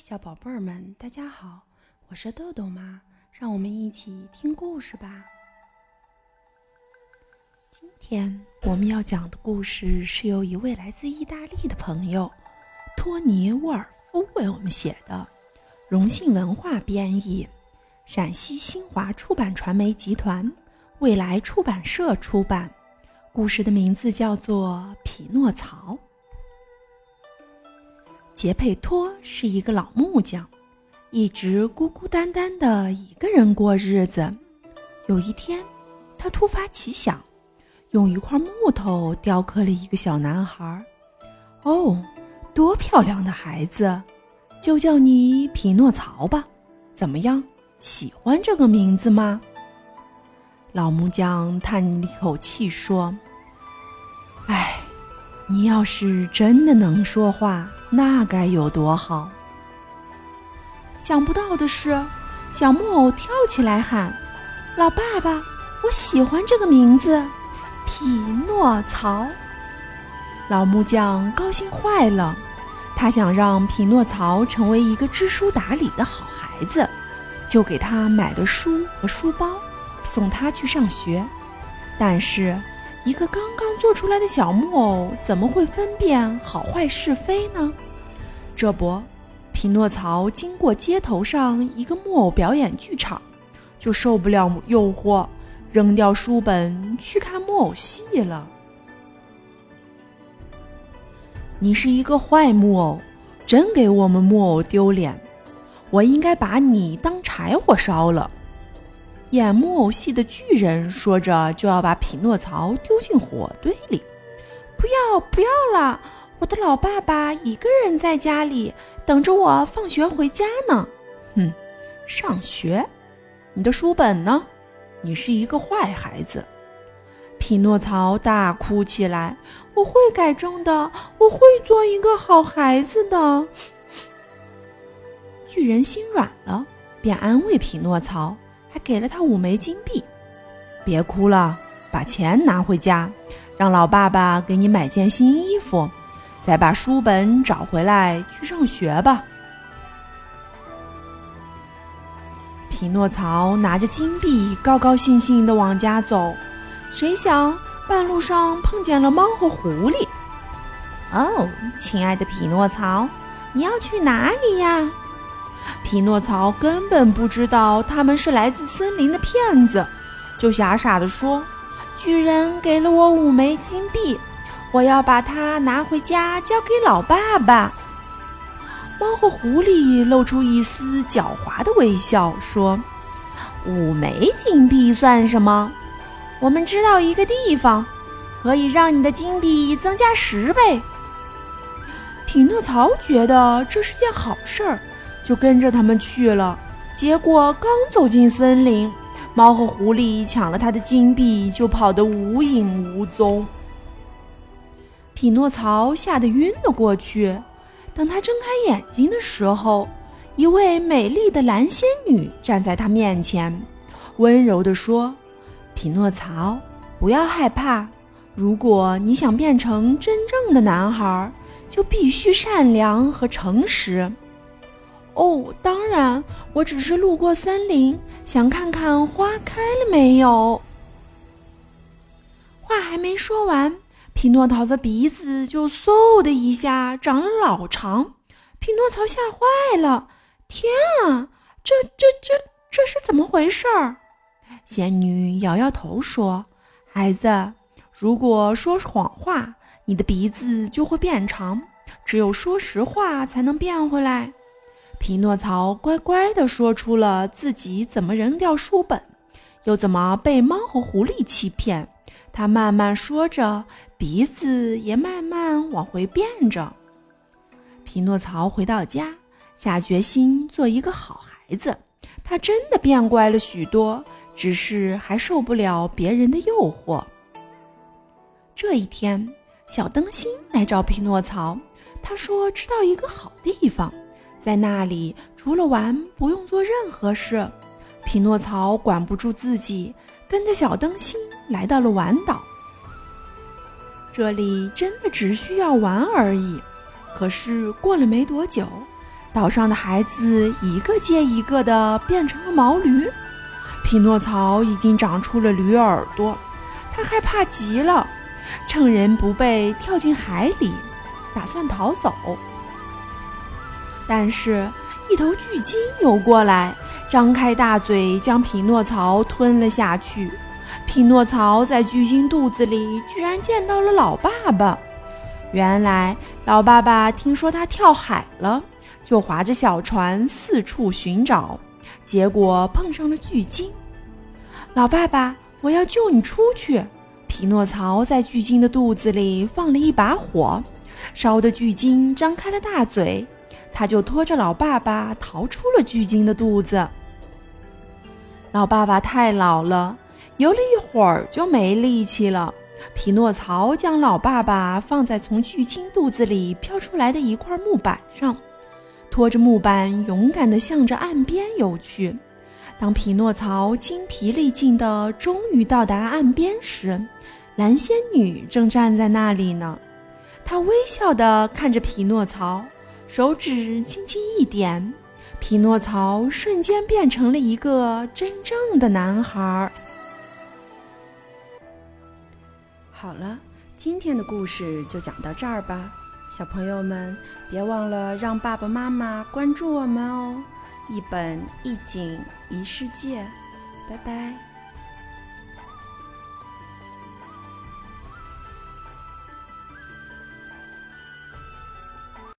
小宝贝儿们，大家好，我是豆豆妈，让我们一起听故事吧。今天我们要讲的故事是由一位来自意大利的朋友托尼·沃尔夫为我们写的，荣幸文化编译，陕西新华出版传媒集团未来出版社出版。故事的名字叫做《匹诺曹》。杰佩托是一个老木匠，一直孤孤单单的一个人过日子。有一天，他突发奇想，用一块木头雕刻了一个小男孩。哦，多漂亮的孩子！就叫你匹诺曹吧，怎么样？喜欢这个名字吗？老木匠叹了一口气说：“唉。”你要是真的能说话，那该有多好！想不到的是，小木偶跳起来喊：“老爸爸，我喜欢这个名字，匹诺曹！”老木匠高兴坏了，他想让匹诺曹成为一个知书达理的好孩子，就给他买了书和书包，送他去上学。但是，一个刚刚做出来的小木偶怎么会分辨好坏是非呢？这不，匹诺曹经过街头上一个木偶表演剧场，就受不了诱惑，扔掉书本去看木偶戏了。你是一个坏木偶，真给我们木偶丢脸！我应该把你当柴火烧了。演木偶戏的巨人说着，就要把匹诺曹丢进火堆里。不要，不要了！我的老爸爸一个人在家里等着我放学回家呢。哼，上学？你的书本呢？你是一个坏孩子！匹诺曹大哭起来。我会改正的，我会做一个好孩子的。巨人心软了，便安慰匹诺曹。还给了他五枚金币，别哭了，把钱拿回家，让老爸爸给你买件新衣服，再把书本找回来去上学吧。匹诺曹拿着金币，高高兴兴地往家走，谁想半路上碰见了猫和狐狸。哦，亲爱的匹诺曹，你要去哪里呀？匹诺曹根本不知道他们是来自森林的骗子，就傻傻地说：“巨人给了我五枚金币，我要把它拿回家交给老爸爸。”猫和狐狸露出一丝狡猾的微笑，说：“五枚金币算什么？我们知道一个地方，可以让你的金币增加十倍。”匹诺曹觉得这是件好事儿。就跟着他们去了，结果刚走进森林，猫和狐狸抢了他的金币，就跑得无影无踪。匹诺曹吓得晕了过去。等他睁开眼睛的时候，一位美丽的蓝仙女站在他面前，温柔地说：“匹诺曹，不要害怕。如果你想变成真正的男孩，就必须善良和诚实。”哦，当然，我只是路过森林，想看看花开了没有。话还没说完，匹诺曹的鼻子就嗖的一下长了老长。匹诺曹吓坏了，天啊，这这这这是怎么回事儿？仙女摇摇头说：“孩子，如果说谎话，你的鼻子就会变长；只有说实话，才能变回来。”匹诺曹乖乖地说出了自己怎么扔掉书本，又怎么被猫和狐狸欺骗。他慢慢说着，鼻子也慢慢往回变着。匹诺曹回到家，下决心做一个好孩子。他真的变乖了许多，只是还受不了别人的诱惑。这一天，小灯芯来找匹诺曹，他说知道一个好地方。在那里，除了玩，不用做任何事。匹诺曹管不住自己，跟着小灯芯来到了玩岛。这里真的只需要玩而已。可是过了没多久，岛上的孩子一个接一个的变成了毛驴。匹诺曹已经长出了驴耳朵，他害怕极了，趁人不备跳进海里，打算逃走。但是，一头巨鲸游过来，张开大嘴将匹诺曹吞了下去。匹诺曹在巨鲸肚子里居然见到了老爸爸。原来，老爸爸听说他跳海了，就划着小船四处寻找，结果碰上了巨鲸。老爸爸，我要救你出去！匹诺曹在巨鲸的肚子里放了一把火，烧得巨鲸张开了大嘴，他就拖着老爸爸逃出了巨鲸的肚子。老爸爸太老了，游了一会儿就没力气了。匹诺曹将老爸爸放在从巨鲸肚子里飘出来的一块木板上，拖着木板勇敢地向着岸边游去。当匹诺曹精疲力尽地终于到达岸边时，蓝仙女正站在那里呢。她微笑地看着匹诺曹，手指轻轻一点，匹诺曹瞬间变成了一个真正的男孩。好了，今天的故事就讲到这儿吧，小朋友们别忘了让爸爸妈妈关注我们哦！一本一景一世界，拜拜。